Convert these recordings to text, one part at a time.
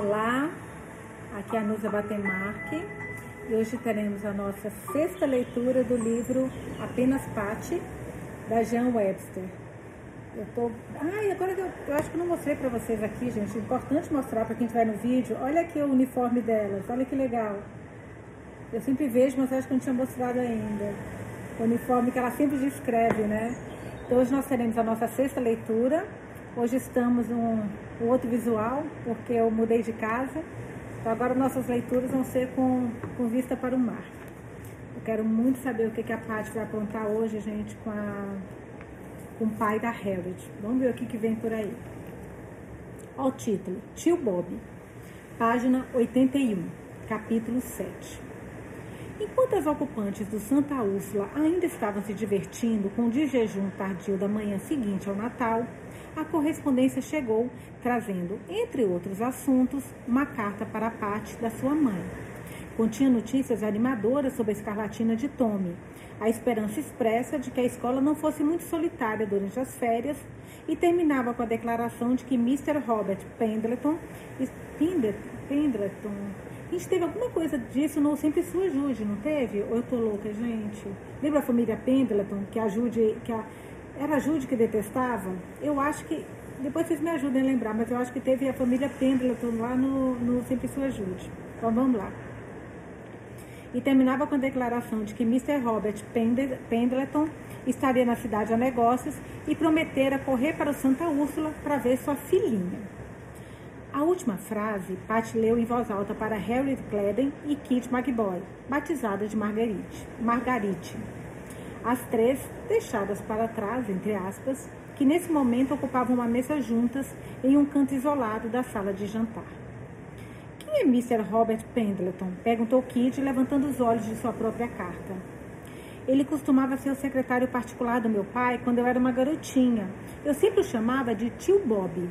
Olá, aqui é a Nusa Batemarque e hoje teremos a nossa sexta leitura do livro Apenas Pate, da Jean Webster. Eu tô. Ai, agora eu, eu acho que não mostrei para vocês aqui, gente. Importante mostrar para quem estiver no vídeo. Olha aqui o uniforme delas, olha que legal. Eu sempre vejo, mas acho que não tinha mostrado ainda. O uniforme que ela sempre descreve, né? Então hoje nós teremos a nossa sexta leitura. Hoje estamos um, um outro visual, porque eu mudei de casa. Então agora nossas leituras vão ser com, com vista para o mar. Eu quero muito saber o que, que a Paty vai aprontar hoje, gente, com, a, com o pai da Harold. Vamos ver o que, que vem por aí. Olha o título, Tio Bob, página 81, capítulo 7. Enquanto as ocupantes do Santa Úrsula ainda estavam se divertindo com o de jejum tardio da manhã seguinte ao Natal, a correspondência chegou trazendo, entre outros assuntos, uma carta para a parte da sua mãe. Continha notícias animadoras sobre a escarlatina de Tommy, a esperança expressa de que a escola não fosse muito solitária durante as férias e terminava com a declaração de que Mr. Robert Pendleton, Pendleton a gente teve alguma coisa disso no Sempre Sua Ajude, não teve? Ou eu tô louca, gente? Lembra a família Pendleton, que a Jude, que a, era a Jude que detestava? Eu acho que, depois vocês me ajudem a lembrar, mas eu acho que teve a família Pendleton lá no, no Sempre Sua Ajude. Então vamos lá. E terminava com a declaração de que Mr. Robert Pendleton estaria na cidade a negócios e prometera correr para o Santa Úrsula para ver sua filhinha. A última frase Pat leu em voz alta para Harry Cledden e Kit McBoy, batizada de Margarite. Margarite. As três, deixadas para trás, entre aspas, que nesse momento ocupavam uma mesa juntas em um canto isolado da sala de jantar. Quem é Mr. Robert Pendleton? perguntou Kit, levantando os olhos de sua própria carta. Ele costumava ser o secretário particular do meu pai quando eu era uma garotinha. Eu sempre o chamava de tio Bob.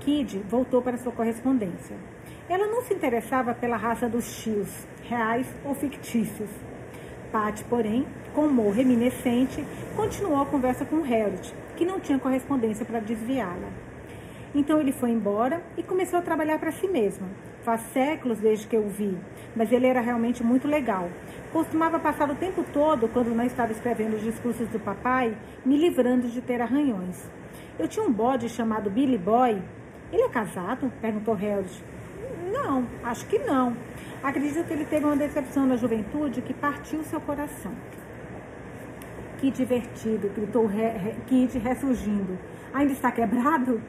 Kid voltou para sua correspondência. Ela não se interessava pela raça dos tios, reais ou fictícios. Pat, porém, com humor reminiscente, continuou a conversa com Harold, que não tinha correspondência para desviá-la. Então ele foi embora e começou a trabalhar para si mesmo. Faz séculos desde que eu o vi, mas ele era realmente muito legal. Costumava passar o tempo todo, quando não estava escrevendo os discursos do papai, me livrando de ter arranhões. Eu tinha um bode chamado Billy Boy ele é casado? Perguntou Harold. Não, acho que não. Acredito que ele teve uma decepção na juventude que partiu seu coração. Que divertido, gritou Kid ressurgindo. Ainda está quebrado?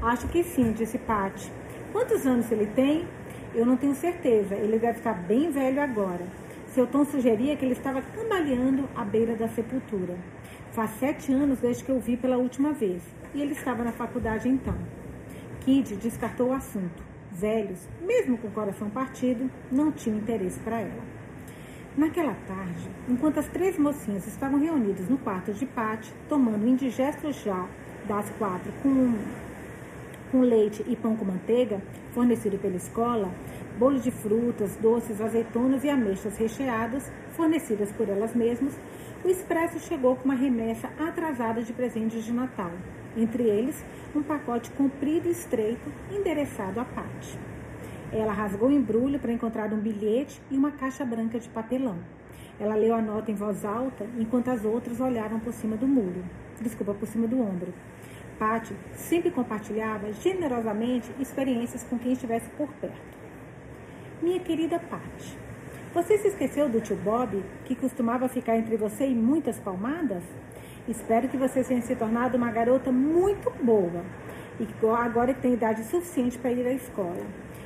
Acho que sim, disse Pat. Quantos anos ele tem? Eu não tenho certeza. Ele deve estar bem velho agora. Seu tom sugeria que ele estava cambaleando à beira da sepultura. Faz sete anos desde que eu vi pela última vez. E ele estava na faculdade então. Kid descartou o assunto. Velhos, mesmo com o coração partido, não tinham interesse para ela. Naquela tarde, enquanto as três mocinhas estavam reunidas no quarto de Pat, tomando indigesto já das quatro com, com leite e pão com manteiga, fornecido pela escola, bolo de frutas, doces, azeitonas e ameixas recheadas, fornecidas por elas mesmas, o expresso chegou com uma remessa atrasada de presentes de Natal, entre eles um pacote comprido e estreito endereçado a Pat. Ela rasgou o embrulho para encontrar um bilhete e uma caixa branca de papelão. Ela leu a nota em voz alta enquanto as outras olhavam por cima do muro. Desculpa, por cima do ombro. Pat sempre compartilhava generosamente experiências com quem estivesse por perto. Minha querida Pat, você se esqueceu do tio Bob, que costumava ficar entre você e muitas palmadas? Espero que você tenha se tornado uma garota muito boa e agora que tem idade suficiente para ir à escola.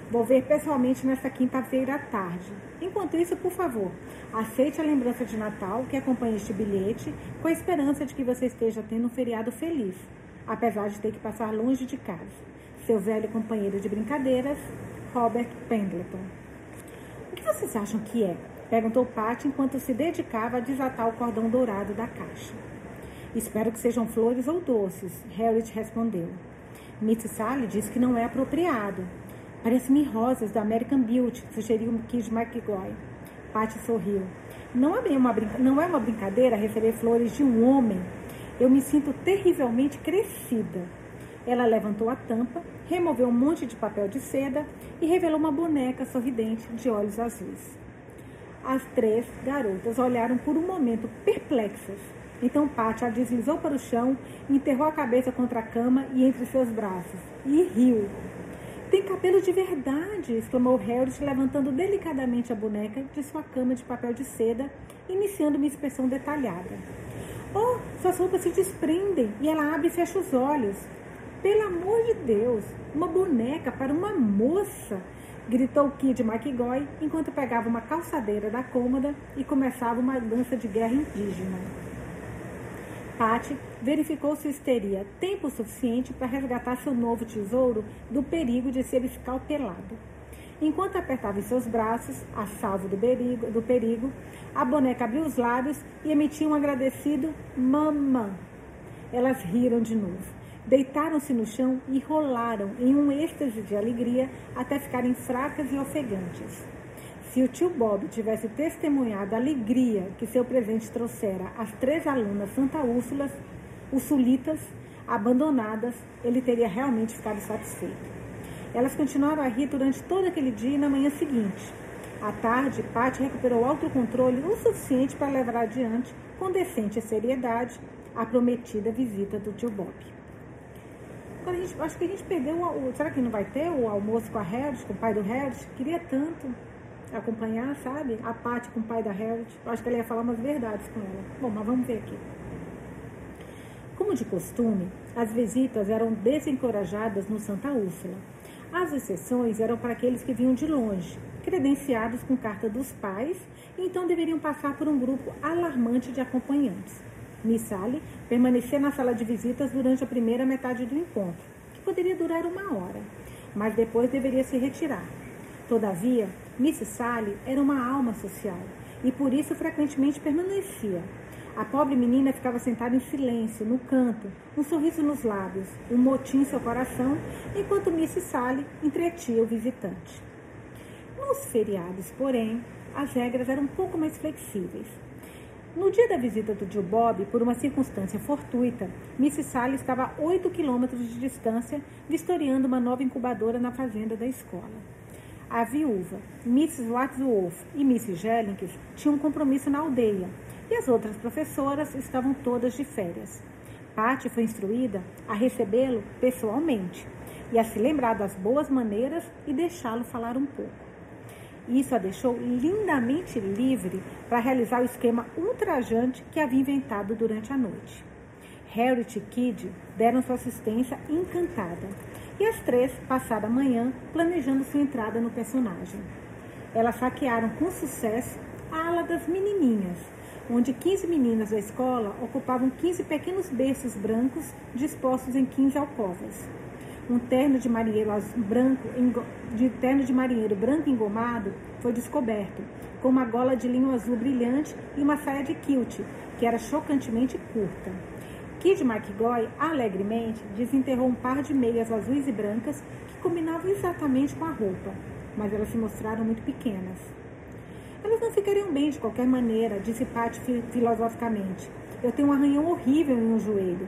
Vou ver pessoalmente nesta quinta-feira à tarde. Enquanto isso, por favor, aceite a lembrança de Natal que acompanha este bilhete, com a esperança de que você esteja tendo um feriado feliz, apesar de ter que passar longe de casa. Seu velho companheiro de brincadeiras, Robert Pendleton. O que vocês acham que é? Perguntou Pat enquanto se dedicava a desatar o cordão dourado da caixa. Espero que sejam flores ou doces, Harriet respondeu. Miss Sally disse que não é apropriado. Parece-me rosas da American Beauty, sugeriu Kid McGoy. Patty sorriu. Não é, uma não é uma brincadeira receber flores de um homem. Eu me sinto terrivelmente crescida. Ela levantou a tampa, removeu um monte de papel de seda e revelou uma boneca sorridente de olhos azuis. As três garotas olharam por um momento perplexas. Então Patty a deslizou para o chão, enterrou a cabeça contra a cama e entre seus braços e riu. Tem cabelo de verdade! exclamou Harris, levantando delicadamente a boneca de sua cama de papel de seda, iniciando uma inspeção detalhada. Oh, suas roupas se desprendem e ela abre e fecha os olhos. Pelo amor de Deus, uma boneca para uma moça! gritou Kid McGoy enquanto pegava uma calçadeira da cômoda e começava uma dança de guerra indígena. Patty verificou se teria tempo suficiente para resgatar seu novo tesouro do perigo de ser escalpelado. Enquanto apertava em seus braços, a salvo do perigo, do perigo, a boneca abriu os lábios e emitiu um agradecido mamã. Elas riram de novo. Deitaram-se no chão e rolaram em um êxtase de alegria até ficarem fracas e ofegantes. Se o tio Bob tivesse testemunhado a alegria que seu presente trouxera às três alunas Santa Úrsulas, os sulitas, abandonadas, ele teria realmente ficado satisfeito. Elas continuaram a rir durante todo aquele dia e na manhã seguinte. À tarde, Patty recuperou autocontrole o suficiente para levar adiante, com decente seriedade, a prometida visita do tio Bob. Agora, a gente, acho que a gente perdeu. O, será que não vai ter o almoço com a Harris, com o pai do Harris? Queria tanto acompanhar, sabe? A Paty com o pai da Harris. Acho que ela ia falar umas verdades com ela. Bom, mas vamos ver aqui. Como de costume, as visitas eram desencorajadas no Santa Úrsula. As exceções eram para aqueles que vinham de longe, credenciados com carta dos pais, e então deveriam passar por um grupo alarmante de acompanhantes. Miss Sally permanecia na sala de visitas durante a primeira metade do encontro, que poderia durar uma hora, mas depois deveria se retirar. Todavia, Miss Sally era uma alma social e por isso frequentemente permanecia. A pobre menina ficava sentada em silêncio, no canto, um sorriso nos lábios, um motim em seu coração, enquanto Miss Sally entretia o visitante. Nos feriados, porém, as regras eram um pouco mais flexíveis. No dia da visita do tio Bob, por uma circunstância fortuita, Mrs. Sally estava a 8 quilômetros de distância, vistoriando uma nova incubadora na fazenda da escola. A viúva, Mrs. Wadsworth e Mrs. Jellings tinham um compromisso na aldeia, e as outras professoras estavam todas de férias. Patty foi instruída a recebê-lo pessoalmente e a se lembrar das boas maneiras e deixá-lo falar um pouco. Isso a deixou lindamente livre para realizar o esquema ultrajante que havia inventado durante a noite. Harriet e Kid deram sua assistência encantada e as três passaram a manhã planejando sua entrada no personagem. Elas saquearam com sucesso a ala das menininhas, onde 15 meninas da escola ocupavam 15 pequenos berços brancos dispostos em 15 alcovas um terno de marinheiro branco, de terno de marinheiro branco engomado foi descoberto, com uma gola de linho azul brilhante e uma saia de kilt, que era chocantemente curta. Kid McGoy, alegremente, desenterrou um par de meias azuis e brancas que combinavam exatamente com a roupa, mas elas se mostraram muito pequenas. Elas não ficariam bem de qualquer maneira, disse Pat filosoficamente. Eu tenho um arranhão horrível em um joelho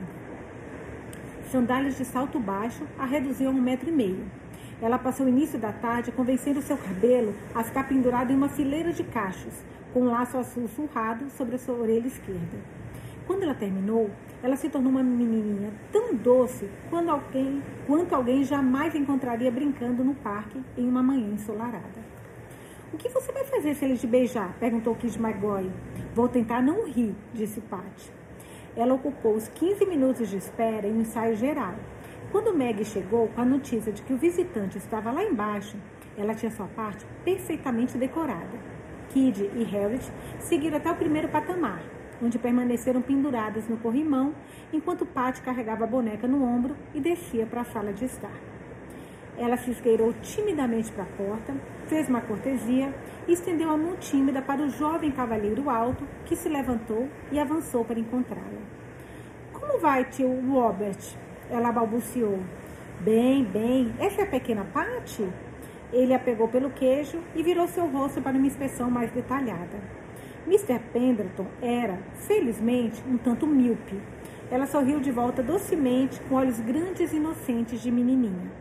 sandálias de salto baixo, a reduziu a um metro e meio. Ela passou o início da tarde convencendo seu cabelo a ficar pendurado em uma fileira de cachos, com um laço azul surrado sobre a sua orelha esquerda. Quando ela terminou, ela se tornou uma menininha tão doce quanto alguém, quanto alguém jamais encontraria brincando no parque em uma manhã ensolarada. O que você vai fazer se ele te beijar? perguntou Kid McGoy. Vou tentar não rir, disse Patty. Ela ocupou os 15 minutos de espera em um ensaio geral. Quando Meg chegou com a notícia de que o visitante estava lá embaixo, ela tinha sua parte perfeitamente decorada. Kid e Harriet seguiram até o primeiro patamar, onde permaneceram penduradas no corrimão, enquanto Patty carregava a boneca no ombro e descia para a sala de estar. Ela se esgueirou timidamente para a porta, fez uma cortesia e estendeu a mão tímida para o jovem cavalheiro alto, que se levantou e avançou para encontrá-la. Como vai, tio Robert? Ela balbuciou. Bem, bem. Essa é a pequena Patty? Ele a pegou pelo queijo e virou seu rosto para uma inspeção mais detalhada. Mr. Pendleton era, felizmente, um tanto míope Ela sorriu de volta docemente, com olhos grandes e inocentes de menininha.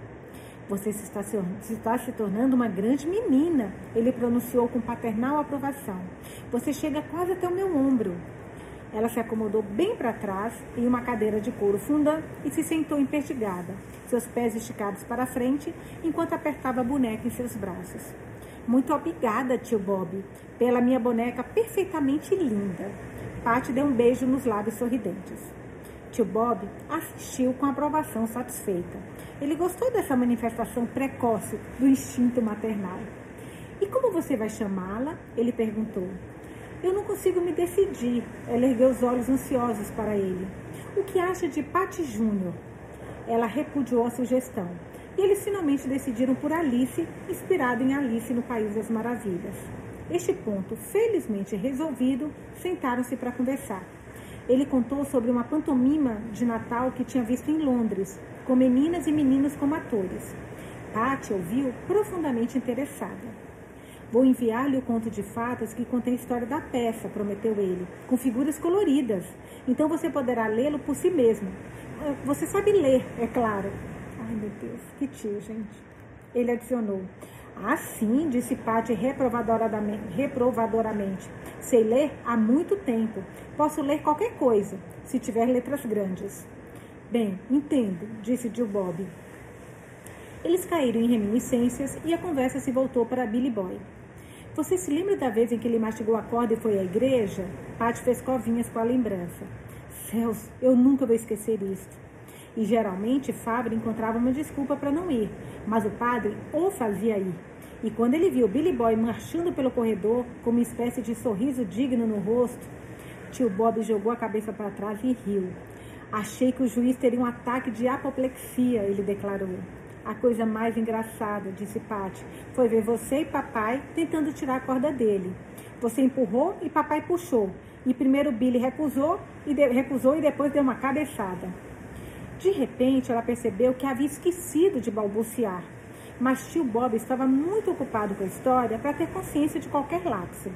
Você se está, se, está se tornando uma grande menina, ele pronunciou com paternal aprovação. Você chega quase até o meu ombro. Ela se acomodou bem para trás em uma cadeira de couro funda e se sentou empertigada, seus pés esticados para a frente, enquanto apertava a boneca em seus braços. Muito obrigada, tio Bob, pela minha boneca perfeitamente linda. Patty deu um beijo nos lábios sorridentes. Tio Bob assistiu com aprovação satisfeita. Ele gostou dessa manifestação precoce do instinto maternal. E como você vai chamá-la? Ele perguntou. Eu não consigo me decidir. Ela ergueu os olhos ansiosos para ele. O que acha de Patty Júnior? Ela repudiou a sugestão. E eles finalmente decidiram por Alice, inspirado em Alice no País das Maravilhas. Este ponto, felizmente resolvido, sentaram-se para conversar. Ele contou sobre uma pantomima de Natal que tinha visto em Londres, com meninas e meninos como atores. Patty ouviu profundamente interessada. Vou enviar-lhe o conto de fadas que contém a história da peça, prometeu ele, com figuras coloridas. Então você poderá lê-lo por si mesmo. Ah, você sabe ler, é claro. Ai, meu Deus, que tio, gente. Ele adicionou. Ah, sim, disse Patty reprovadoramente. Sei ler há muito tempo. Posso ler qualquer coisa, se tiver letras grandes. Bem, entendo, disse Jill Bob. Eles caíram em reminiscências e a conversa se voltou para Billy Boy. Você se lembra da vez em que ele mastigou a corda e foi à igreja? Patty fez covinhas com a lembrança. Céus, eu nunca vou esquecer isto. E geralmente Fábio encontrava uma desculpa para não ir, mas o padre o fazia ir. E quando ele viu Billy Boy marchando pelo corredor com uma espécie de sorriso digno no rosto, tio Bob jogou a cabeça para trás e riu. Achei que o juiz teria um ataque de apoplexia, ele declarou. A coisa mais engraçada, disse Patty, foi ver você e papai tentando tirar a corda dele. Você empurrou e papai puxou. E primeiro Billy recusou e, de, recusou e depois deu uma cabeçada. De repente, ela percebeu que havia esquecido de balbuciar mas tio Bob estava muito ocupado com a história para ter consciência de qualquer lapso.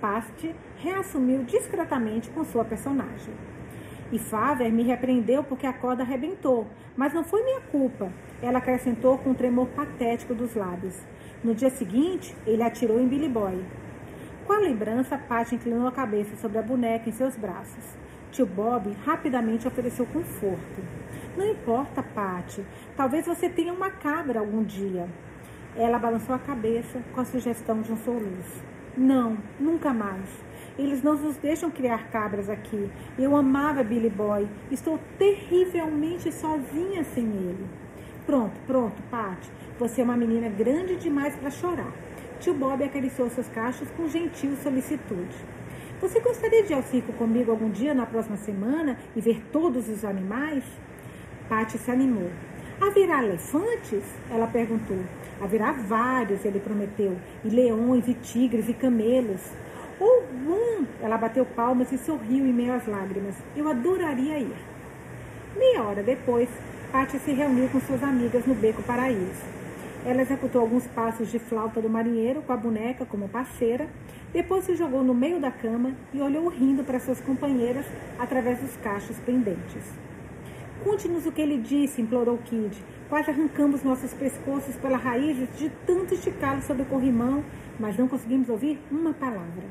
Past reassumiu discretamente com sua personagem. E Faver me repreendeu porque a corda arrebentou, mas não foi minha culpa. Ela acrescentou com um tremor patético dos lábios. No dia seguinte, ele atirou em Billy Boy. Com a lembrança, Pat inclinou a cabeça sobre a boneca em seus braços. Tio Bob rapidamente ofereceu conforto. Não importa, Pati. Talvez você tenha uma cabra algum dia. Ela balançou a cabeça com a sugestão de um soluço. Não, nunca mais. Eles não nos deixam criar cabras aqui. Eu amava Billy Boy. Estou terrivelmente sozinha sem ele. Pronto, pronto, Pati. Você é uma menina grande demais para chorar. Tio Bob acariciou seus cachos com gentil solicitude. Você gostaria de ir ao circo comigo algum dia na próxima semana e ver todos os animais? Pati se animou. Haverá elefantes? Ela perguntou. Haverá vários, ele prometeu, e leões, e tigres, e camelos. Ou um! Ela bateu palmas e sorriu em meio às lágrimas. Eu adoraria ir. Meia hora depois, Pati se reuniu com suas amigas no Beco Paraíso. Ela executou alguns passos de flauta do marinheiro com a boneca como parceira, depois se jogou no meio da cama e olhou rindo para suas companheiras através dos cachos pendentes. Conte-nos o que ele disse, implorou Kid. Quase arrancamos nossos pescoços pela raiz de tanto esticá-los sobre o corrimão, mas não conseguimos ouvir uma palavra.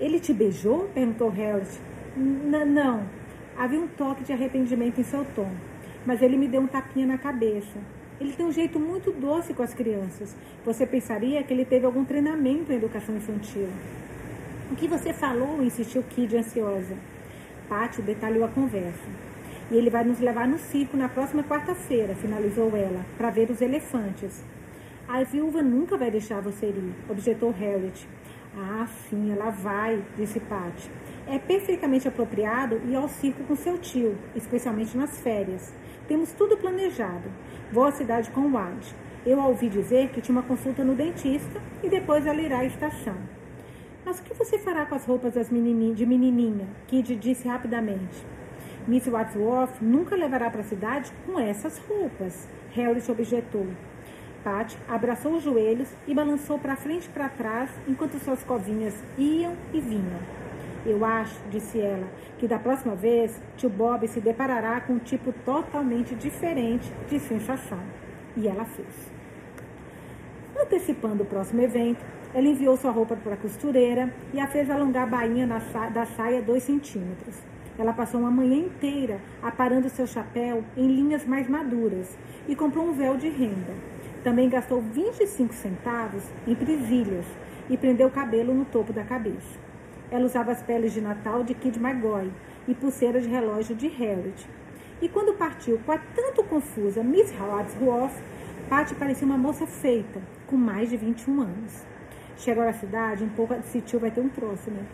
Ele te beijou? perguntou Harold. Não. Havia um toque de arrependimento em seu tom, mas ele me deu um tapinha na cabeça. Ele tem um jeito muito doce com as crianças. Você pensaria que ele teve algum treinamento em educação infantil. O que você falou? insistiu Kid ansiosa. Pátio detalhou a conversa. E ele vai nos levar no circo na próxima quarta-feira, finalizou ela, para ver os elefantes. A viúva nunca vai deixar você ir, objetou Harriet. Ah, sim, ela vai, disse Patty. É perfeitamente apropriado ir ao circo com seu tio, especialmente nas férias. Temos tudo planejado. Vou à cidade com o Wad. Eu a ouvi dizer que tinha uma consulta no dentista e depois ela irá à estação. Mas o que você fará com as roupas das menininha, de menininha? Kid disse rapidamente. Miss Wadsworth nunca levará para a cidade com essas roupas. Harry objetou. Pat abraçou os joelhos e balançou para frente e para trás enquanto suas covinhas iam e vinham. Eu acho, disse ela, que da próxima vez tio Bob se deparará com um tipo totalmente diferente de sensação. E ela fez. Antecipando o próximo evento, ela enviou sua roupa para a costureira e a fez alongar a bainha da saia dois centímetros. Ela passou uma manhã inteira aparando seu chapéu em linhas mais maduras e comprou um véu de renda. Também gastou 25 centavos em presilhas e prendeu o cabelo no topo da cabeça. Ela usava as peles de Natal de Kid McGoy e pulseira de relógio de Harriet. E quando partiu com a tanto confusa Miss Wadsworth, Patty parecia uma moça feita, com mais de 21 anos. Chegou à cidade um pouco... Tio vai ter um troço, né?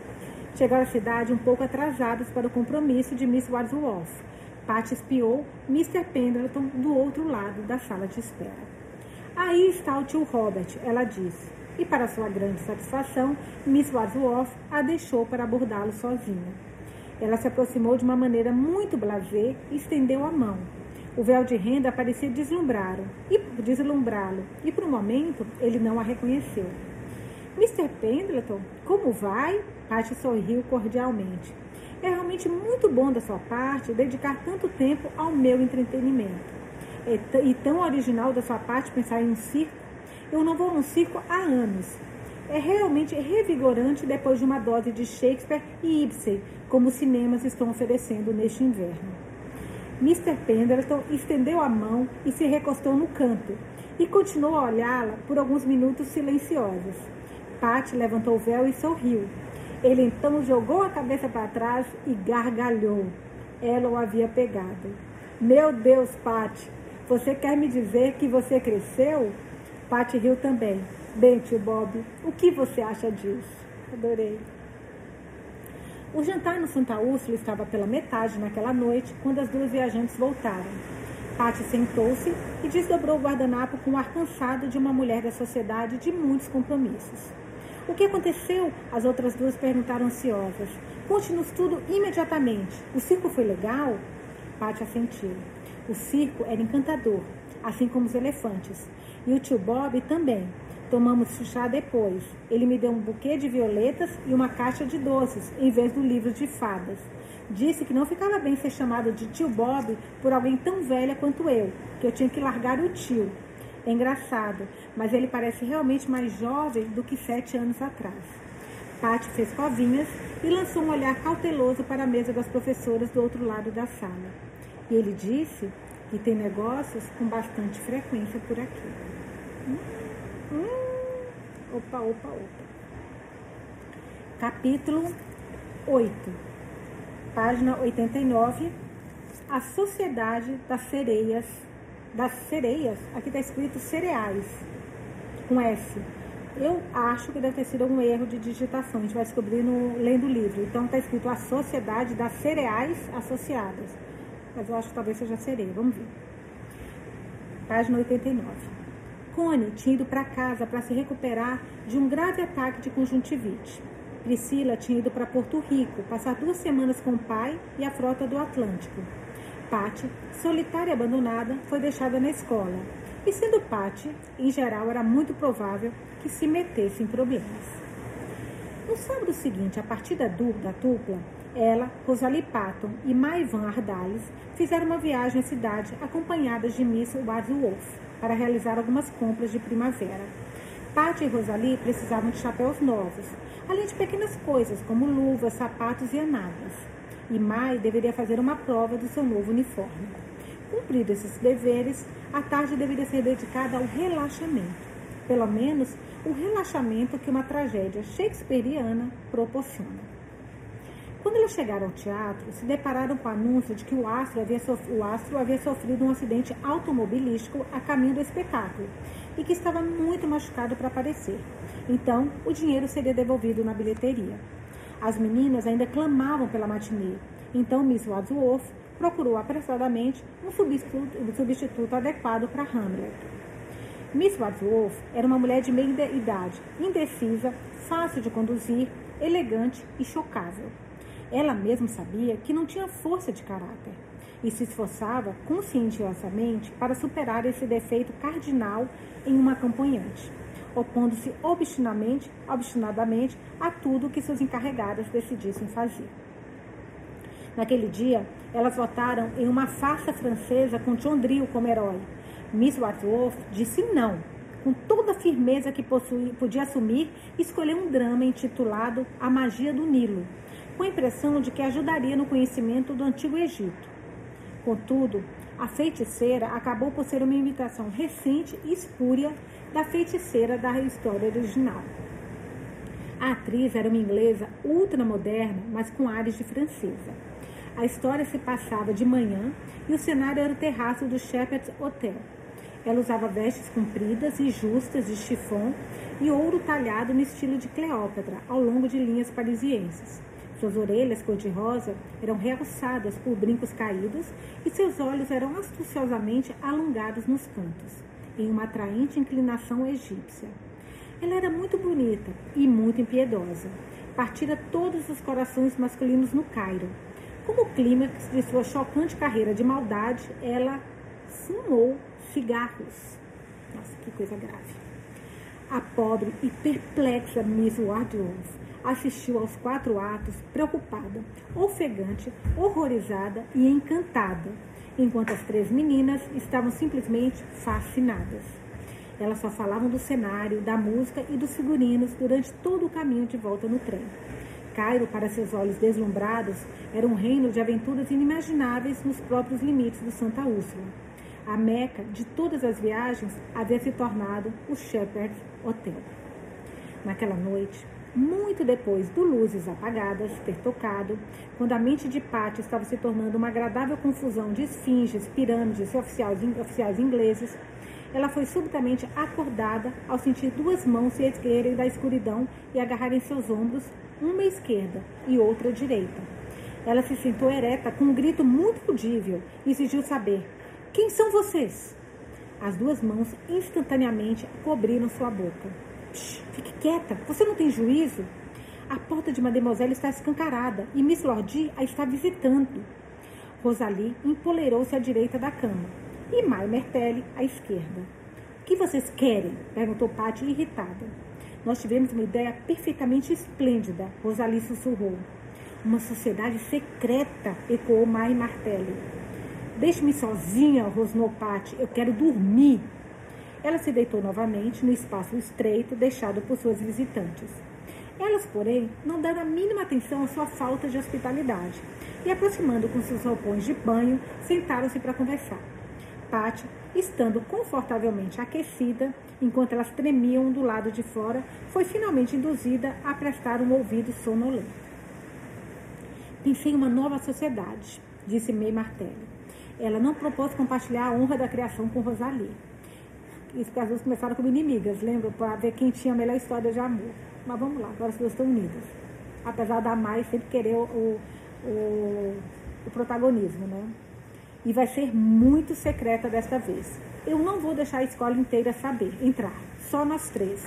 Chegaram à cidade um pouco atrasados para o compromisso de Miss Wadsworth. Patty espiou Mr. Pendleton do outro lado da sala de espera. Aí está o tio Robert, ela disse. E para sua grande satisfação, Miss Wadsworth a deixou para abordá-lo sozinha. Ela se aproximou de uma maneira muito blasé e estendeu a mão. O véu de renda parecia deslumbrá-lo e, deslumbrá-lo, e por um momento ele não a reconheceu. Mr. Pendleton, como vai? Patty sorriu cordialmente. É realmente muito bom da sua parte dedicar tanto tempo ao meu entretenimento. É e tão original da sua parte pensar em um circo. Eu não vou num circo há anos. É realmente revigorante depois de uma dose de Shakespeare e Ibsen, como os cinemas estão oferecendo neste inverno. Mr. Pendleton estendeu a mão e se recostou no canto, e continuou a olhá-la por alguns minutos silenciosos. Pat levantou o véu e sorriu. Ele então jogou a cabeça para trás e gargalhou. Ela o havia pegado. Meu Deus, Pat, você quer me dizer que você cresceu? Pat riu também. Bem, tio Bob, o que você acha disso? Adorei. O jantar no Santa Úrsula estava pela metade naquela noite, quando as duas viajantes voltaram. Patty sentou-se e desdobrou o guardanapo com o ar cansado de uma mulher da sociedade de muitos compromissos. O que aconteceu? As outras duas perguntaram ansiosas. Conte-nos tudo imediatamente. O circo foi legal? Patty assentiu. O circo era encantador, assim como os elefantes. E o tio Bob também. Tomamos chá depois. Ele me deu um buquê de violetas e uma caixa de doces, em vez do livro de fadas. Disse que não ficava bem ser chamado de tio Bob por alguém tão velha quanto eu, que eu tinha que largar o tio. É engraçado, mas ele parece realmente mais jovem do que sete anos atrás. Paty fez covinhas e lançou um olhar cauteloso para a mesa das professoras do outro lado da sala. E ele disse que tem negócios com bastante frequência por aqui. Hum? Hum. Opa, opa, opa. Capítulo 8, página 89. A Sociedade das Sereias das sereias, aqui está escrito cereais, com S. Eu acho que deve ter sido algum erro de digitação, a gente vai descobrir no, lendo o livro. Então está escrito a Sociedade das Cereais Associadas. Mas eu acho que talvez seja sereia, vamos ver. Página 89. Cone tinha ido para casa para se recuperar de um grave ataque de conjuntivite. Priscila tinha ido para Porto Rico, passar duas semanas com o pai e a frota do Atlântico. Patty, solitária e abandonada, foi deixada na escola. E sendo Patty, em geral, era muito provável que se metesse em problemas. No sábado seguinte, a partir da dupla, ela, Rosalie Patton e Maivan Ardales fizeram uma viagem à cidade acompanhadas de Miss Wadsworth para realizar algumas compras de primavera. Patty e Rosalie precisavam de chapéus novos, além de pequenas coisas como luvas, sapatos e anadas e Mai deveria fazer uma prova do seu novo uniforme. Cumpridos esses deveres, a tarde deveria ser dedicada ao relaxamento, pelo menos o relaxamento que uma tragédia shakespeariana proporciona. Quando eles chegaram ao teatro, se depararam com o anúncio de que o astro havia, o astro havia sofrido um acidente automobilístico a caminho do espetáculo e que estava muito machucado para aparecer. Então, o dinheiro seria devolvido na bilheteria. As meninas ainda clamavam pela matinê, então Miss Wadsworth procurou apressadamente um substituto, um substituto adequado para Hamlet. Miss Wadsworth era uma mulher de meia idade, indecisa, fácil de conduzir, elegante e chocável. Ela mesma sabia que não tinha força de caráter e se esforçava conscientemente para superar esse defeito cardinal em uma acompanhante. opondo-se obstinadamente, obstinadamente a tudo que suas encarregadas decidissem fazer. Naquele dia, elas votaram em uma farsa francesa com John Drill como herói. Miss Wadsworth disse não, com toda a firmeza que possui, podia assumir, escolheu um drama intitulado A Magia do Nilo, com a impressão de que ajudaria no conhecimento do Antigo Egito. Contudo, a feiticeira acabou por ser uma imitação recente e espúria da feiticeira da história original. A atriz era uma inglesa ultramoderna, mas com ares de francesa. A história se passava de manhã e o cenário era o terraço do Shepherd's Hotel. Ela usava vestes compridas e justas de chifão e ouro talhado no estilo de Cleópatra, ao longo de linhas parisienses. Suas orelhas cor-de-rosa eram realçadas por brincos caídos e seus olhos eram astuciosamente alongados nos cantos, em uma atraente inclinação egípcia. Ela era muito bonita e muito impiedosa. Partira todos os corações masculinos no Cairo. Como clímax de sua chocante carreira de maldade, ela fumou cigarros. Nossa, que coisa grave. A pobre e perplexa Miss Wardrobe assistiu aos quatro atos preocupada, ofegante, horrorizada e encantada, enquanto as três meninas estavam simplesmente fascinadas. Elas só falavam do cenário, da música e dos figurinos durante todo o caminho de volta no trem. Cairo, para seus olhos deslumbrados, era um reino de aventuras inimagináveis nos próprios limites do Santa Úrsula. A meca de todas as viagens havia se tornado o Shepherd's Hotel. Naquela noite, muito depois do Luzes Apagadas ter tocado, quando a mente de Patty estava se tornando uma agradável confusão de esfinges, pirâmides e oficiais, oficiais ingleses, ela foi subitamente acordada ao sentir duas mãos se erguerem da escuridão e agarrarem seus ombros, uma esquerda e outra direita. Ela se sentou ereta com um grito muito audível e exigiu saber: Quem são vocês? As duas mãos instantaneamente cobriram sua boca. Fique quieta, você não tem juízo? A porta de Mademoiselle está escancarada e Miss Lordi a está visitando. Rosalie empoleirou-se à direita da cama e Mai Mertelli à esquerda. O que vocês querem? perguntou Patty irritada. Nós tivemos uma ideia perfeitamente esplêndida, Rosalie sussurrou. Uma sociedade secreta, ecoou Mai Martelli. Deixe-me sozinha, rosnou Patty. Eu quero dormir. Ela se deitou novamente no espaço estreito deixado por suas visitantes. Elas, porém, não deram a mínima atenção à sua falta de hospitalidade e, aproximando com seus roupões de banho, sentaram-se para conversar. Patty, estando confortavelmente aquecida, enquanto elas tremiam do lado de fora, foi finalmente induzida a prestar um ouvido sonolento. Pensei em uma nova sociedade, disse May Martelli. Ela não propôs compartilhar a honra da criação com Rosalie. Que as duas começaram como inimigas, lembra? Para ver quem tinha a melhor história de amor. Mas vamos lá, agora as duas estão unidas. Apesar da Mai sempre querer o, o, o protagonismo, né? E vai ser muito secreta desta vez. Eu não vou deixar a escola inteira saber, entrar. Só nós três.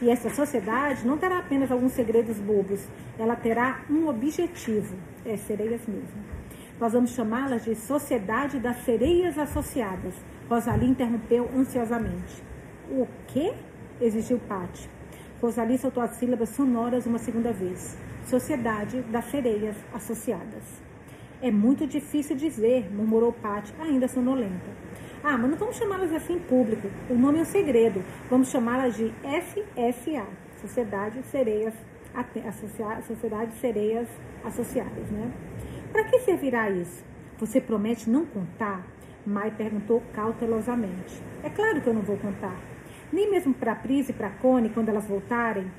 E essa sociedade não terá apenas alguns segredos bobos. Ela terá um objetivo. É, sereias mesmo. Nós vamos chamá-las de Sociedade das Sereias Associadas Rosalie interrompeu ansiosamente. O quê? exigiu Patti. Rosalie soltou as sílabas sonoras uma segunda vez. Sociedade das Sereias Associadas. É muito difícil dizer, murmurou Patti, ainda sonolenta. Ah, mas não vamos chamá-las assim em público. O nome é um segredo. Vamos chamá-las de SSA, Sociedade Sereias Associa... Sociedade Sereias Associadas, né? Para que servirá isso? Você promete não contar? Mai perguntou cautelosamente. É claro que eu não vou contar. Nem mesmo para Pris e para Cone, quando elas voltarem.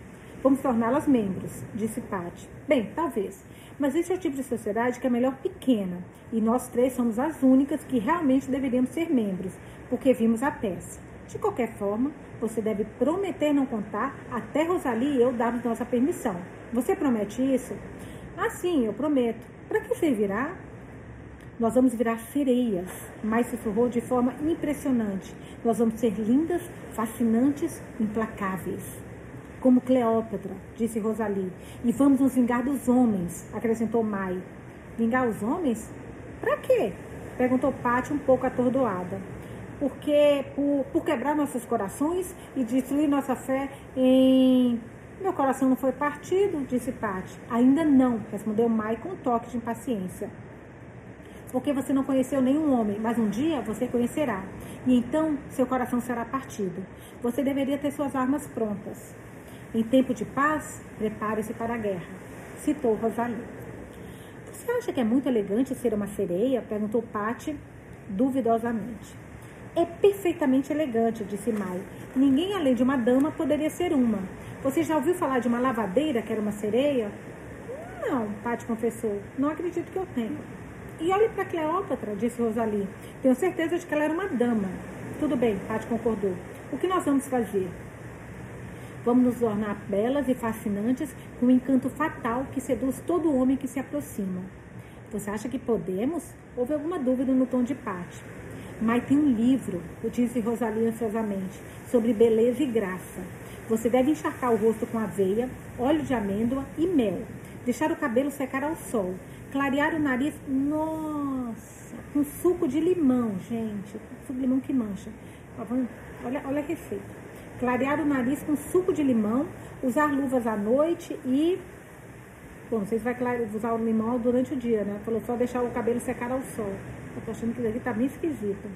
Vamos torná-las membros, disse Patty. Bem, talvez. Mas esse é o tipo de sociedade que é melhor pequena. E nós três somos as únicas que realmente deveríamos ser membros, porque vimos a peça. De qualquer forma, você deve prometer não contar até Rosalie e eu darmos nossa permissão. Você promete isso? Ah, sim, eu prometo. Para que servirá? Nós vamos virar sereias, mas sussurrou de forma impressionante. Nós vamos ser lindas, fascinantes, implacáveis. Como Cleópatra, disse Rosalie. E vamos nos vingar dos homens, acrescentou Mai. Vingar os homens? Para quê? Perguntou Paty um pouco atordoada. porque por, por quebrar nossos corações e destruir nossa fé em meu coração não foi partido, disse Pati. Ainda não, respondeu Mai com um toque de impaciência. Porque você não conheceu nenhum homem, mas um dia você conhecerá. E então seu coração será partido. Você deveria ter suas armas prontas. Em tempo de paz, prepare-se para a guerra. Citou Rosalie. Você acha que é muito elegante ser uma sereia? Perguntou Pati duvidosamente. É perfeitamente elegante, disse Mai. Ninguém além de uma dama poderia ser uma. Você já ouviu falar de uma lavadeira que era uma sereia? Não, Paty confessou. Não acredito que eu tenha. E olhe para Cleópatra, disse Rosalie. Tenho certeza de que ela era uma dama. Tudo bem, Paty concordou. O que nós vamos fazer? Vamos nos tornar belas e fascinantes com um encanto fatal que seduz todo homem que se aproxima. Você acha que podemos? Houve alguma dúvida no tom de Paty. Mas tem um livro, disse Rosalie ansiosamente, sobre beleza e graça. Você deve encharcar o rosto com aveia, óleo de amêndoa e mel. Deixar o cabelo secar ao sol. Clarear o nariz, nossa, com suco de limão, gente. Suco de limão que mancha. Olha, olha a receita. Clarear o nariz com suco de limão, usar luvas à noite e. Bom, se vai usar o limão durante o dia, né? Falou só deixar o cabelo secar ao sol. Eu tô achando que isso aqui tá bem esquisito.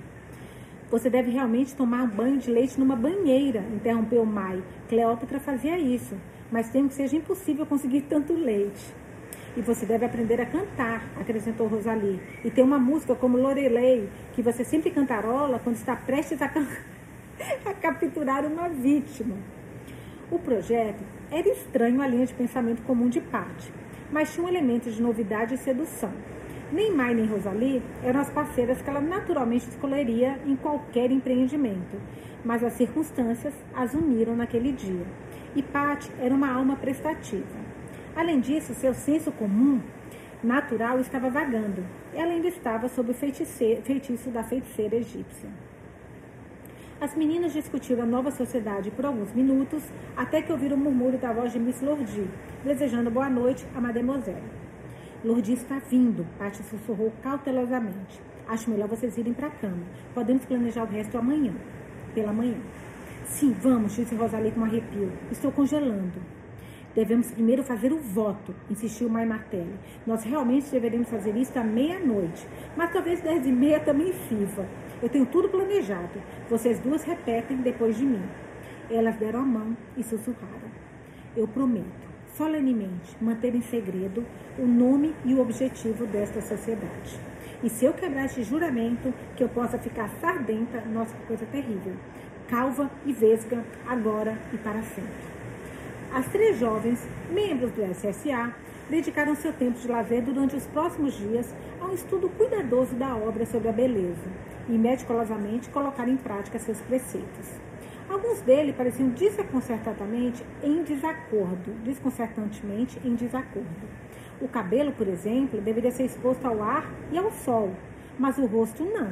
Você deve realmente tomar banho de leite numa banheira, interrompeu Mai. Cleópatra fazia isso, mas temo que seja impossível conseguir tanto leite. E você deve aprender a cantar, acrescentou Rosalie. E tem uma música como Lorelei, que você sempre cantarola quando está prestes a, a capturar uma vítima. O projeto era estranho à linha de pensamento comum de Pat, mas tinha um elemento de novidade e sedução. Nem Mai nem Rosalie eram as parceiras que ela naturalmente escolheria em qualquer empreendimento, mas as circunstâncias as uniram naquele dia. E Pat era uma alma prestativa. Além disso, seu senso comum natural estava vagando. Ela ainda estava sob o feitiço da feiticeira egípcia. As meninas discutiram a nova sociedade por alguns minutos, até que ouviram o murmúrio da voz de Miss Lordi, desejando boa noite a Mademoiselle. Lourdes está vindo, Paty sussurrou cautelosamente. Acho melhor vocês irem para a cama. Podemos planejar o resto amanhã. Pela manhã. Sim, vamos, disse Rosalie com arrepio. Estou congelando. Devemos primeiro fazer o voto, insistiu Mai Martelli. Nós realmente deveríamos fazer isso à meia-noite. Mas talvez dez e meia também sirva. Eu tenho tudo planejado. Vocês duas repetem depois de mim. Elas deram a mão e sussurraram. Eu prometo solenemente manter em segredo o nome e o objetivo desta sociedade. E se eu quebrar este juramento, que eu possa ficar sardenta, nossa, coisa terrível, calva e vesga, agora e para sempre. As três jovens, membros do SSA, dedicaram seu tempo de lazer durante os próximos dias a um estudo cuidadoso da obra sobre a beleza e meticulosamente colocar em prática seus preceitos. Alguns deles pareciam desconcertadamente em desacordo, desconcertantemente em desacordo. O cabelo, por exemplo, deveria ser exposto ao ar e ao sol, mas o rosto não.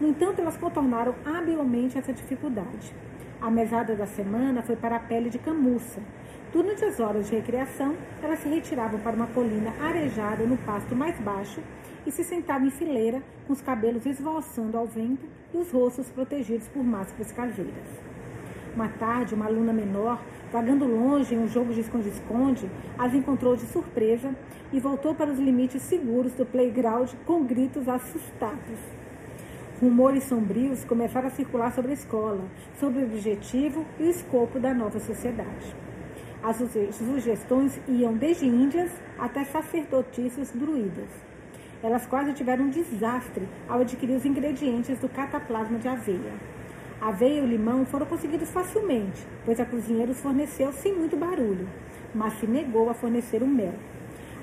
No entanto, elas contornaram habilmente essa dificuldade. A mesada da semana foi para a pele de camuça. Durante as horas de recreação, elas se retiravam para uma colina arejada no pasto mais baixo e se sentavam em fileira, com os cabelos esvoaçando ao vento e os rostos protegidos por máscaras caseiras. Uma tarde, uma aluna menor, vagando longe em um jogo de esconde-esconde, as encontrou de surpresa e voltou para os limites seguros do playground com gritos assustados. Rumores sombrios começaram a circular sobre a escola, sobre o objetivo e o escopo da nova sociedade. As sugestões iam desde índias até sacerdotisas druidas. Elas quase tiveram um desastre ao adquirir os ingredientes do cataplasma de aveia. A aveia e o limão foram conseguidos facilmente, pois a cozinheira os forneceu sem muito barulho, mas se negou a fornecer o mel.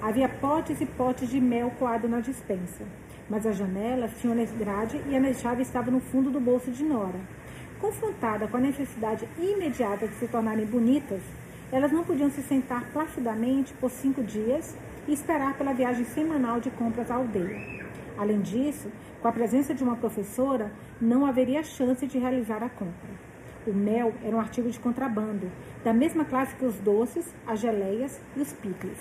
Havia potes e potes de mel coado na dispensa, mas as janelas tinham grade e a chave estava no fundo do bolso de Nora. Confrontada com a necessidade imediata de se tornarem bonitas, elas não podiam se sentar placidamente por cinco dias e esperar pela viagem semanal de compras à aldeia. Além disso, com a presença de uma professora, não haveria chance de realizar a compra. O mel era um artigo de contrabando, da mesma classe que os doces, as geleias e os picles.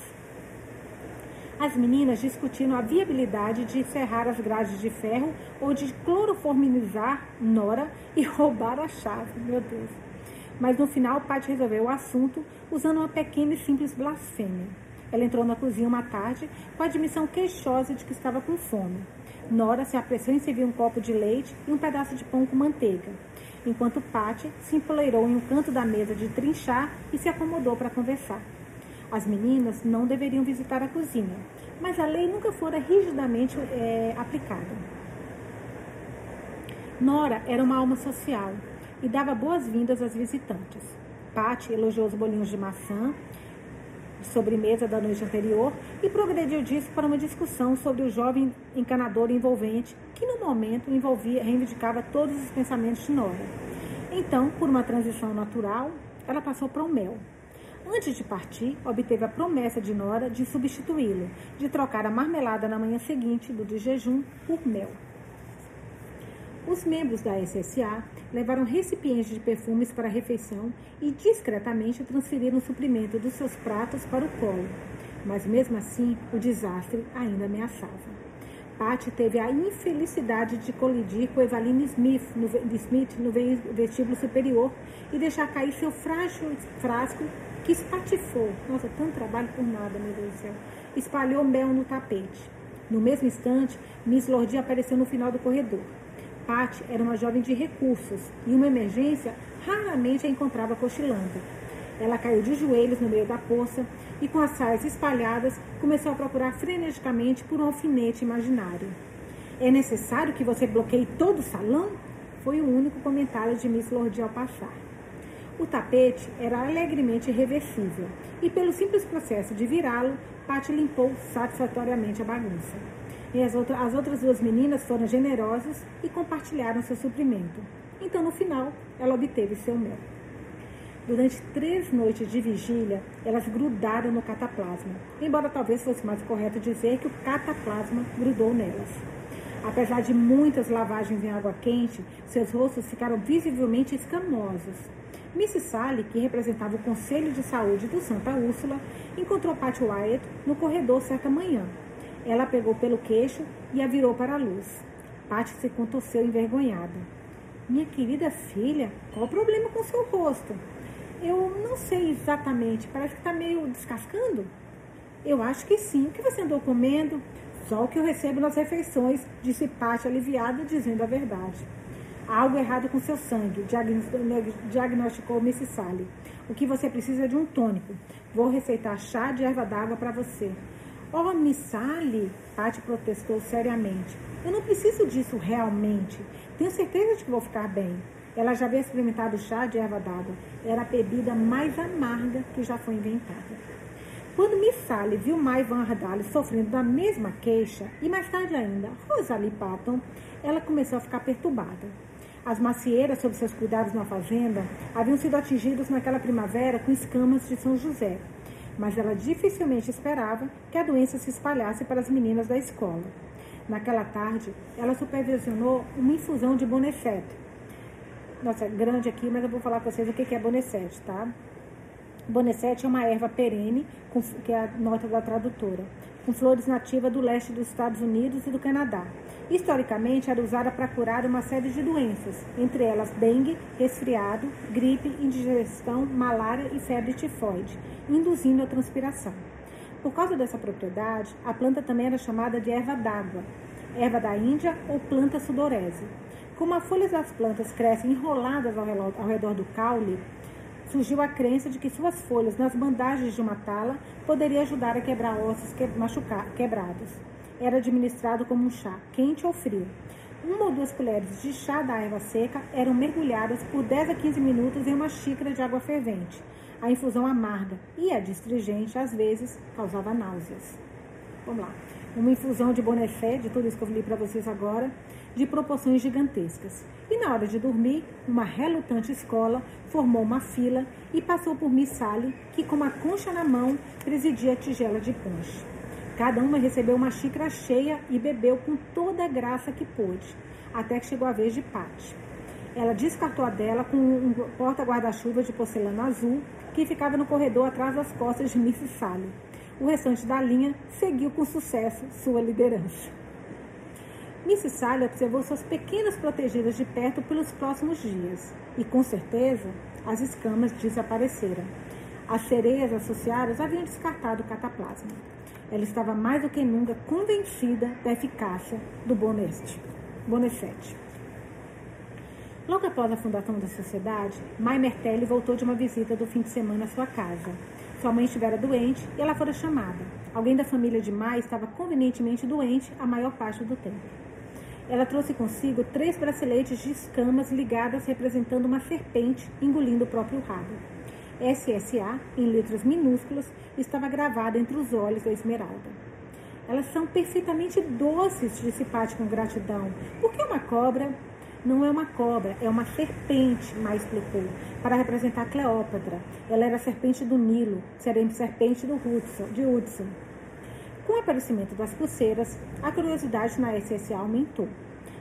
As meninas discutiram a viabilidade de serrar as grades de ferro ou de cloroforminizar Nora e roubar a chave. Meu Deus. Mas no final, Paty resolveu o assunto usando uma pequena e simples blasfêmia. Ela entrou na cozinha uma tarde com a admissão queixosa de que estava com fome. Nora se apressou em servir um copo de leite e um pedaço de pão com manteiga, enquanto Paty se empoleirou em um canto da mesa de trinchar e se acomodou para conversar. As meninas não deveriam visitar a cozinha, mas a lei nunca fora rigidamente é, aplicada. Nora era uma alma social e dava boas-vindas às visitantes. Patty elogiou os bolinhos de maçã de sobremesa da noite anterior e progrediu disso para uma discussão sobre o jovem encanador envolvente que no momento envolvia, reivindicava todos os pensamentos de Nora. Então, por uma transição natural, ela passou para o mel. Antes de partir, obteve a promessa de Nora de substituí-lo, de trocar a marmelada na manhã seguinte do de jejum por mel. Os membros da SSA levaram recipientes de perfumes para a refeição e discretamente transferiram o suprimento dos seus pratos para o colo. Mas mesmo assim, o desastre ainda ameaçava. Patty teve a infelicidade de colidir com Evaline Smith no, Smith no vestíbulo superior e deixar cair seu frágil frasco que espatifou. Nossa, tanto trabalho por nada, meu Deus do céu. Espalhou mel no tapete. No mesmo instante, Miss Lordi apareceu no final do corredor. Patty era uma jovem de recursos e, em uma emergência, raramente a encontrava cochilando. Ela caiu de joelhos no meio da poça e, com as saias espalhadas, começou a procurar freneticamente por um alfinete imaginário. É necessário que você bloqueie todo o salão? Foi o único comentário de Miss Lordi ao passar. O tapete era alegremente reversível e, pelo simples processo de virá-lo, Patty limpou satisfatoriamente a bagunça. E as, outra, as outras duas meninas foram generosas e compartilharam seu suprimento. Então, no final, ela obteve seu mel. Durante três noites de vigília, elas grudaram no cataplasma, embora talvez fosse mais correto dizer que o cataplasma grudou nelas. Apesar de muitas lavagens em água quente, seus rostos ficaram visivelmente escamosos. Mrs. Sally, que representava o Conselho de Saúde do Santa Úrsula, encontrou Pat Wyatt no corredor certa manhã ela pegou pelo queixo e a virou para a luz. Paty se contorceu envergonhada. Minha querida filha, qual o problema com seu rosto? Eu não sei exatamente, parece que está meio descascando. Eu acho que sim. O que você andou comendo? Só o que eu recebo nas refeições, disse Paty aliviada, dizendo a verdade. Algo errado com seu sangue, diagnosticou Mrs. Sally. O que você precisa é de um tônico. Vou receitar chá de erva d'água para você. Oh, Miss Sally, Patty protestou seriamente. Eu não preciso disso realmente. Tenho certeza de que vou ficar bem. Ela já havia experimentado chá de erva d'água. Era a bebida mais amarga que já foi inventada. Quando Miss Sally viu Mai Van Ardale sofrendo da mesma queixa, e mais tarde ainda Rosalie Patton, ela começou a ficar perturbada. As macieiras sob seus cuidados na fazenda haviam sido atingidas naquela primavera com escamas de São José mas ela dificilmente esperava que a doença se espalhasse para as meninas da escola. Naquela tarde, ela supervisionou uma infusão de bonefete. Nossa, grande aqui, mas eu vou falar para vocês o que é bonefete, tá? Bonefete é uma erva perene, que é a nota da tradutora, com flores nativas do leste dos Estados Unidos e do Canadá. Historicamente, era usada para curar uma série de doenças, entre elas dengue, resfriado, gripe, indigestão, malária e febre tifoide, induzindo a transpiração. Por causa dessa propriedade, a planta também era chamada de erva d'água, erva da Índia ou planta sudorese. Como as folhas das plantas crescem enroladas ao redor do caule, surgiu a crença de que suas folhas nas bandagens de uma tala poderia ajudar a quebrar ossos que, machucar, quebrados era administrado como um chá, quente ou frio. Uma ou duas colheres de chá da erva seca eram mergulhadas por 10 a 15 minutos em uma xícara de água fervente. A infusão amarga e a distringente, às vezes, causava náuseas. Vamos lá. Uma infusão de bonefé, de tudo isso que eu li para vocês agora, de proporções gigantescas. E na hora de dormir, uma relutante escola formou uma fila e passou por Miss Sally, que com uma concha na mão presidia a tigela de punch. Cada uma recebeu uma xícara cheia e bebeu com toda a graça que pôde, até que chegou a vez de Patty. Ela descartou a dela com um porta-guarda-chuva de porcelana azul que ficava no corredor atrás das costas de Mrs. Sally. O restante da linha seguiu com sucesso sua liderança. Mrs. Sally observou suas pequenas protegidas de perto pelos próximos dias e, com certeza, as escamas desapareceram. As sereias associadas haviam descartado o cataplasma. Ela estava mais do que nunca convencida da eficácia do Boneste. Bonecete. Logo após a fundação da sociedade, Mai Mertelli voltou de uma visita do fim de semana à sua casa. Sua mãe estivera doente e ela fora chamada. Alguém da família de Mai estava convenientemente doente a maior parte do tempo. Ela trouxe consigo três braceletes de escamas ligadas representando uma serpente engolindo o próprio rabo. SSA, em letras minúsculas, estava gravado entre os olhos da Esmeralda. Elas são perfeitamente doces, disse Paty com gratidão. Por que uma cobra não é uma cobra, é uma serpente, mais explicou, para representar Cleópatra. Ela era serpente do Nilo, serpente do Hudson, de Hudson. Com o aparecimento das pulseiras, a curiosidade na SSA aumentou.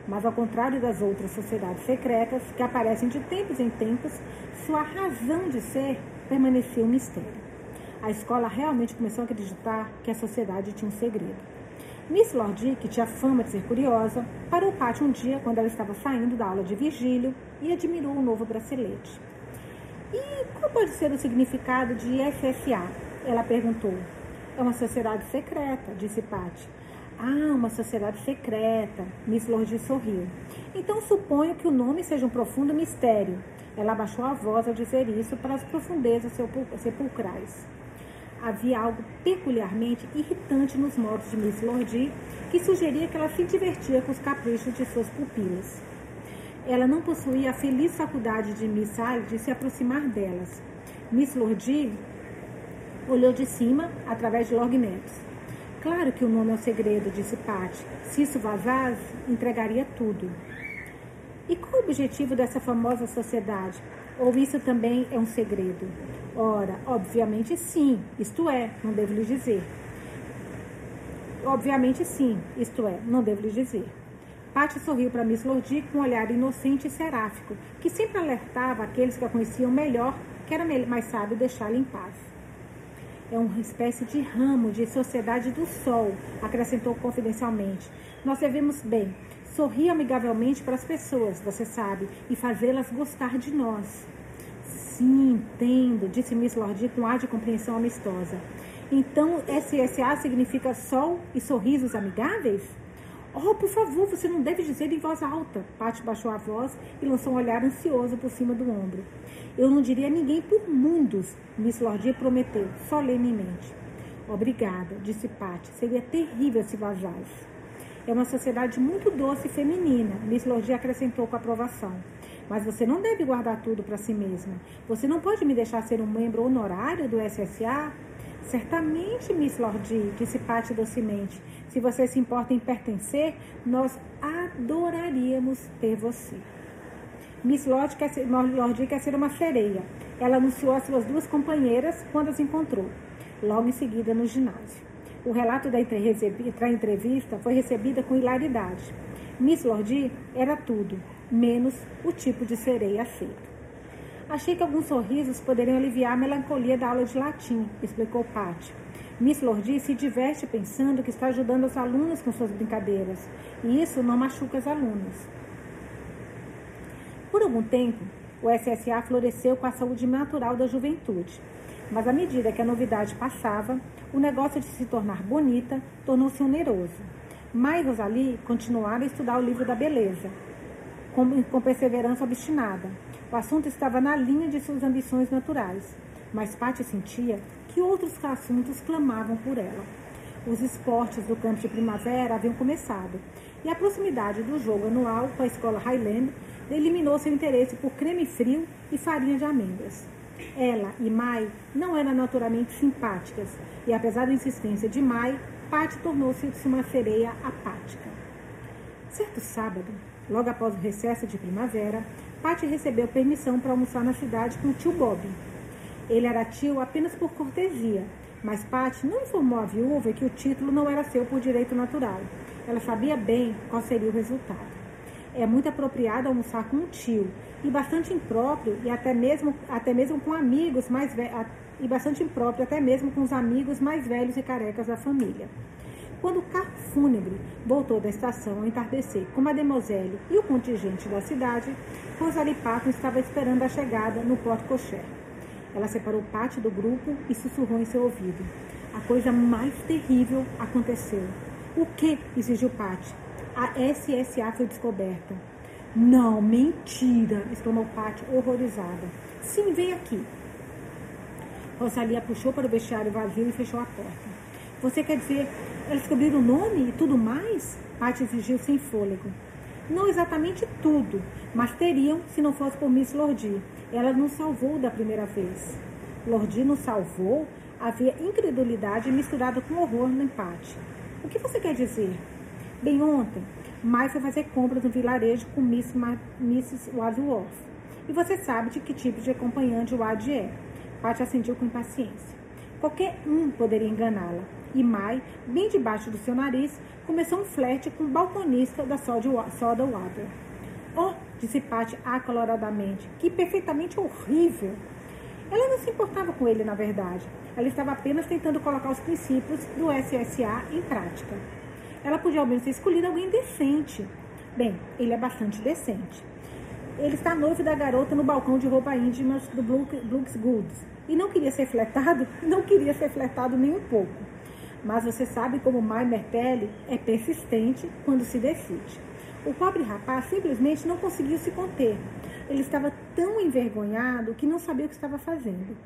Mas, ao contrário das outras sociedades secretas, que aparecem de tempos em tempos, sua razão de ser permanecia um mistério. A escola realmente começou a acreditar que a sociedade tinha um segredo. Miss Lordi, que tinha fama de ser curiosa, parou o pátio um dia quando ela estava saindo da aula de Virgílio e admirou o novo bracelete. E qual pode ser o significado de SSA? Ela perguntou. É uma sociedade secreta, disse Patty. Ah, uma sociedade secreta. Miss Lordi sorriu. Então suponho que o nome seja um profundo mistério. Ela abaixou a voz ao dizer isso para as profundezas sepulcrais havia algo peculiarmente irritante nos modos de Miss Lordi, que sugeria que ela se divertia com os caprichos de suas pupilas. Ela não possuía a feliz faculdade de Miss Sally de se aproximar delas. Miss Lordi olhou de cima, através de lognetos. Claro que o nome é o segredo, disse Patty. Se isso vazasse, entregaria tudo. E qual o objetivo dessa famosa sociedade? Ou isso também é um segredo? Ora, obviamente sim, isto é, não devo lhe dizer. Obviamente sim, isto é, não devo lhe dizer. Patti sorriu para Miss Lordi com um olhar inocente e seráfico, que sempre alertava aqueles que a conheciam melhor que era mais sábio deixá-la em paz. É uma espécie de ramo de sociedade do sol, acrescentou confidencialmente. Nós devemos bem sorrir amigavelmente para as pessoas, você sabe, e fazê-las gostar de nós. Sim, entendo, disse Miss Lordi com ar de compreensão amistosa. Então, SSA significa sol e sorrisos amigáveis? Oh, por favor, você não deve dizer em voz alta. Paty baixou a voz e lançou um olhar ansioso por cima do ombro. Eu não diria a ninguém por mundos, Miss Lordi prometeu, solenemente. Obrigada, disse Paty. Seria terrível se vazasse. É uma sociedade muito doce e feminina, Miss Lordi acrescentou com aprovação. Mas você não deve guardar tudo para si mesma. Você não pode me deixar ser um membro honorário do SSA? Certamente, Miss Lordi, disse Paty docemente. Se você se importa em pertencer, nós adoraríamos ter você. Miss Lordi quer, ser, Lordi quer ser uma sereia. Ela anunciou às suas duas companheiras quando as encontrou, logo em seguida no ginásio. O relato da entrevista foi recebida com hilaridade. Miss Lordi era tudo, menos o tipo de sereia aceito. Achei que alguns sorrisos poderiam aliviar a melancolia da aula de latim, explicou Patty. Miss Lordi se diverte pensando que está ajudando os alunos com suas brincadeiras, e isso não machuca as alunas. Por algum tempo, o SSA floresceu com a saúde natural da juventude, mas à medida que a novidade passava, o negócio de se tornar bonita tornou-se oneroso. Mas Rosalie continuava a estudar o livro da beleza, com, com perseverança obstinada. O assunto estava na linha de suas ambições naturais, mas Paty sentia que outros assuntos clamavam por ela. Os esportes do campo de primavera haviam começado, e a proximidade do jogo anual com a escola Highland eliminou seu interesse por creme frio e farinha de amêndoas. Ela e Mai não eram naturalmente simpáticas, e apesar da insistência de Mai, Paty tornou-se uma sereia apática. Certo sábado, Logo após o recesso de primavera, Patty recebeu permissão para almoçar na cidade com o tio Bob. Ele era tio apenas por cortesia, mas Patty não informou a viúva que o título não era seu por direito natural. Ela sabia bem qual seria o resultado. É muito apropriado almoçar com um tio e bastante impróprio e até mesmo, até mesmo com amigos mais e bastante impróprio até mesmo com os amigos mais velhos e carecas da família. Quando o carro fúnebre voltou da estação ao entardecer com Mademoiselle e o contingente da cidade, Rosalie Patton estava esperando a chegada no Porto Cocher. Ela separou parte do grupo e sussurrou em seu ouvido. A coisa mais terrível aconteceu. O que? exigiu Pat. A SSA foi descoberta. Não, mentira! exclamou Pat, horrorizada. Sim, vem aqui. Rosalia puxou para o vestiário vazio e fechou a porta. Você quer dizer, eles descobriram o nome e tudo mais? Pat exigiu sem fôlego. Não exatamente tudo, mas teriam se não fosse por Miss Lordi. Ela nos salvou da primeira vez. Lordi nos salvou? Havia incredulidade misturada com horror no empate. O que você quer dizer? Bem, ontem, foi fazer compras no vilarejo com Miss Ma Mrs. Wadsworth. E você sabe de que tipo de acompanhante o Wad é. Pat assentiu com impaciência. Qualquer um poderia enganá-la. E Mai, bem debaixo do seu nariz, começou um flerte com o balconista da Soda Water. Oh, disse Pat acaloradamente, que perfeitamente horrível. Ela não se importava com ele, na verdade. Ela estava apenas tentando colocar os princípios do SSA em prática. Ela podia ao menos ter escolhido alguém decente. Bem, ele é bastante decente. Ele está noivo da garota no balcão de roupa íntima do Brooks Goods. E não queria ser flertado, não queria ser flertado nem um pouco. Mas você sabe como Mai Mertelli é persistente quando se decide. O pobre rapaz simplesmente não conseguiu se conter. Ele estava tão envergonhado que não sabia o que estava fazendo.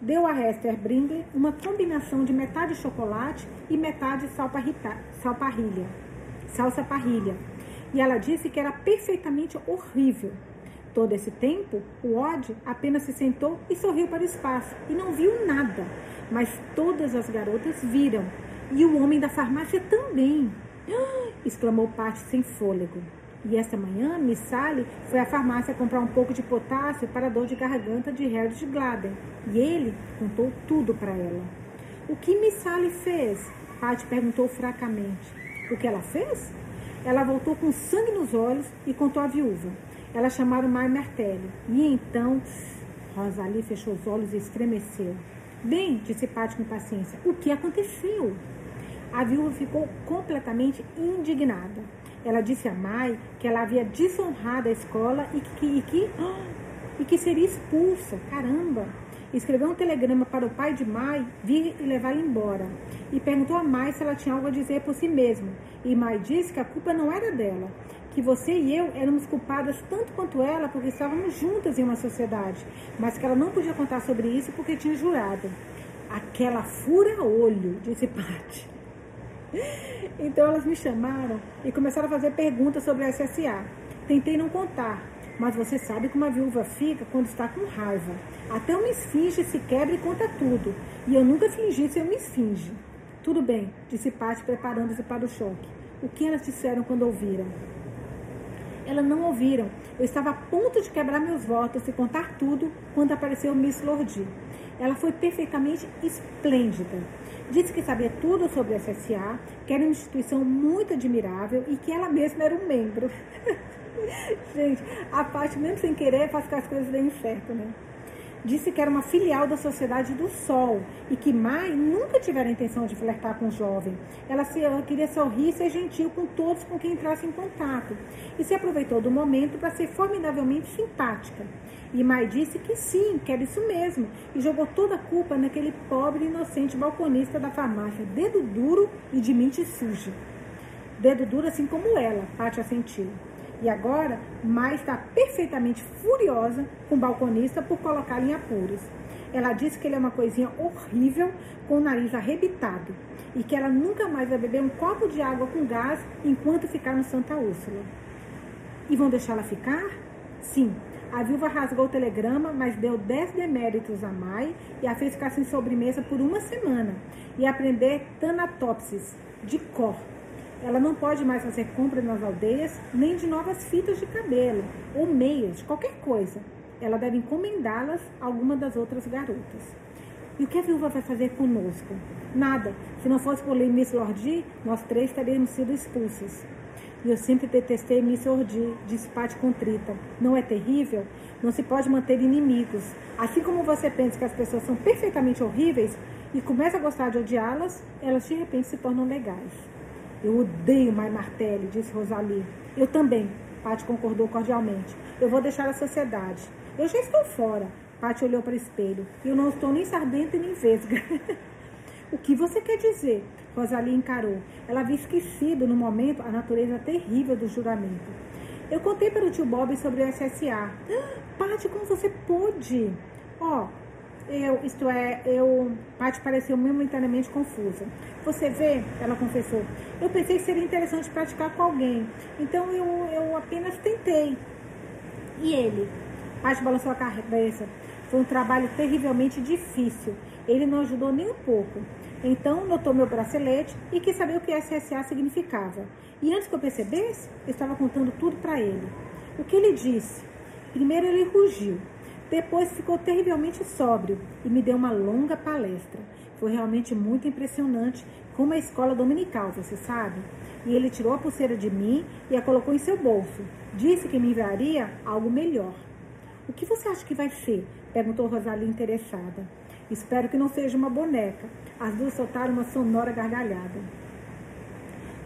Deu a Hester Bringley uma combinação de metade chocolate e metade salparrilha, salsa parrilha. E ela disse que era perfeitamente horrível. Todo esse tempo, o Odd apenas se sentou e sorriu para o espaço e não viu nada. Mas todas as garotas viram. E o homem da farmácia também. exclamou Pat sem fôlego. E esta manhã, Miss Sally foi à farmácia comprar um pouco de potássio para a dor de garganta de Harold Gladen. E ele contou tudo para ela. O que Miss Sally fez? Pat perguntou fracamente. O que ela fez? Ela voltou com sangue nos olhos e contou à viúva. Elas chamaram Mai Martelli. E então, Rosalie fechou os olhos e estremeceu. Bem, disse Paty com paciência, o que aconteceu? A viúva ficou completamente indignada. Ela disse a Mai que ela havia desonrado a escola e que, e que, e que seria expulsa. Caramba! Escreveu um telegrama para o pai de Mai vir e levá-la embora. E perguntou a Mai se ela tinha algo a dizer por si mesma. E Mai disse que a culpa não era dela, que você e eu éramos culpadas tanto quanto ela porque estávamos juntas em uma sociedade, mas que ela não podia contar sobre isso porque tinha jurado. Aquela fura-olho, disse Paty. Então elas me chamaram e começaram a fazer perguntas sobre a SSA. Tentei não contar, mas você sabe como a viúva fica quando está com raiva. Até uma esfinge se quebra e conta tudo. E eu nunca fingi ser uma esfinge. Tudo bem, disse Paty preparando-se para o choque. O que elas disseram quando ouviram? Elas não ouviram. Eu estava a ponto de quebrar meus votos e contar tudo quando apareceu Miss Lordi. Ela foi perfeitamente esplêndida. Disse que sabia tudo sobre a SSA, que era uma instituição muito admirável e que ela mesma era um membro. Gente, a parte, mesmo sem querer, faz que as coisas deem certo, né? Disse que era uma filial da Sociedade do Sol e que Mai nunca tivera a intenção de flertar com o jovem. Ela, se, ela queria sorrir e ser gentil com todos com quem entrasse em contato e se aproveitou do momento para ser formidavelmente simpática. E Mai disse que sim, que era isso mesmo, e jogou toda a culpa naquele pobre inocente balconista da farmácia, dedo duro e de mente suja. Dedo duro assim como ela, Pátia assentiu. E agora, Mai está perfeitamente furiosa com o balconista por colocá-lo em apuros. Ela disse que ele é uma coisinha horrível, com o nariz arrebitado, e que ela nunca mais vai beber um copo de água com gás enquanto ficar no Santa Úrsula. E vão deixá-la ficar? Sim. A viúva rasgou o telegrama, mas deu 10 deméritos a Mai e a fez ficar sem sobremesa por uma semana e aprender Thanatopsis de cor ela não pode mais fazer compras nas aldeias, nem de novas fitas de cabelo, ou meias, qualquer coisa. Ela deve encomendá-las a alguma das outras garotas. E o que a viúva vai fazer conosco? Nada. Se não fosse por Miss Lordi, nós três teríamos sido expulsas. E eu sempre detestei Miss Ordi, disse Paty contrita. Não é terrível? Não se pode manter inimigos. Assim como você pensa que as pessoas são perfeitamente horríveis e começa a gostar de odiá-las, elas de repente se tornam legais. Eu odeio Mai Martelli, disse Rosalie. Eu também, Paty concordou cordialmente. Eu vou deixar a sociedade. Eu já estou fora. Paty olhou para o espelho. Eu não estou nem sardenta nem vesga. o que você quer dizer? Rosalie encarou. Ela havia esquecido no momento a natureza terrível do juramento. Eu contei para o tio Bob sobre o SSA. Paty, como você pôde? Ó, oh, eu, isto é, eu. Paty pareceu momentaneamente confusa. Você vê, ela confessou, eu pensei que seria interessante praticar com alguém. Então eu, eu apenas tentei. E ele? Paty balançou a cabeça. Foi um trabalho terrivelmente difícil. Ele não ajudou nem um pouco. Então notou meu bracelete e quis saber o que SSA significava. E antes que eu percebesse, eu estava contando tudo para ele. O que ele disse? Primeiro ele rugiu. Depois ficou terrivelmente sóbrio e me deu uma longa palestra. Foi realmente muito impressionante, como a escola dominical, você sabe? E ele tirou a pulseira de mim e a colocou em seu bolso. Disse que me enviaria algo melhor. O que você acha que vai ser? perguntou Rosalie interessada. Espero que não seja uma boneca. As duas soltaram uma sonora gargalhada.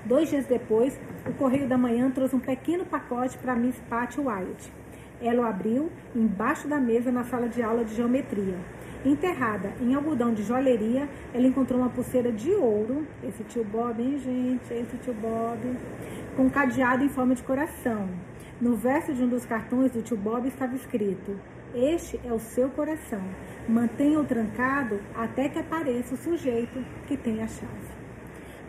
Dois dias depois, o Correio da Manhã trouxe um pequeno pacote para Miss Patty White. Ela o abriu embaixo da mesa na sala de aula de geometria. Enterrada em algodão de joalheria, ela encontrou uma pulseira de ouro. Esse tio Bob, hein, gente? Esse tio Bob. Com cadeado em forma de coração. No verso de um dos cartões do tio Bob estava escrito: Este é o seu coração. Mantenha-o trancado até que apareça o sujeito que tem a chave.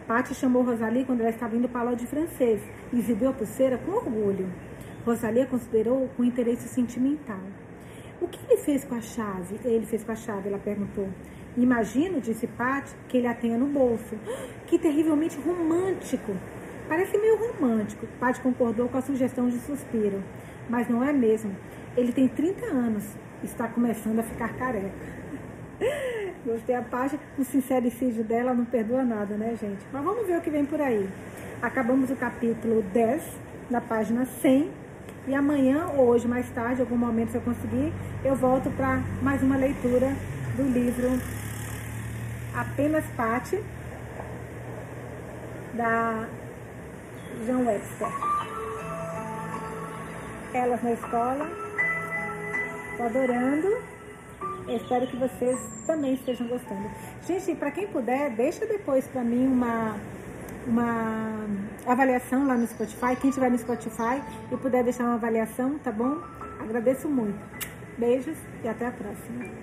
Paty chamou Rosalie quando ela estava indo para a aula de francês e exibiu a pulseira com orgulho. Rosalia considerou com interesse sentimental. O que ele fez com a chave? Ele fez com a chave, ela perguntou. Imagino, disse Pat, que ele a tenha no bolso. Que terrivelmente romântico. Parece meio romântico. Pat concordou com a sugestão de suspiro. Mas não é mesmo. Ele tem 30 anos. Está começando a ficar careca. Gostei a página. O sincericídio dela não perdoa nada, né, gente? Mas vamos ver o que vem por aí. Acabamos o capítulo 10, na página 100 e amanhã ou hoje mais tarde, algum momento se eu conseguir, eu volto para mais uma leitura do livro Apenas Parte, da João Webster. Elas na escola. Estou adorando. Eu espero que vocês também estejam gostando. Gente, para quem puder, deixa depois para mim uma uma avaliação lá no Spotify. Quem estiver no Spotify e puder deixar uma avaliação, tá bom? Agradeço muito. Beijos e até a próxima.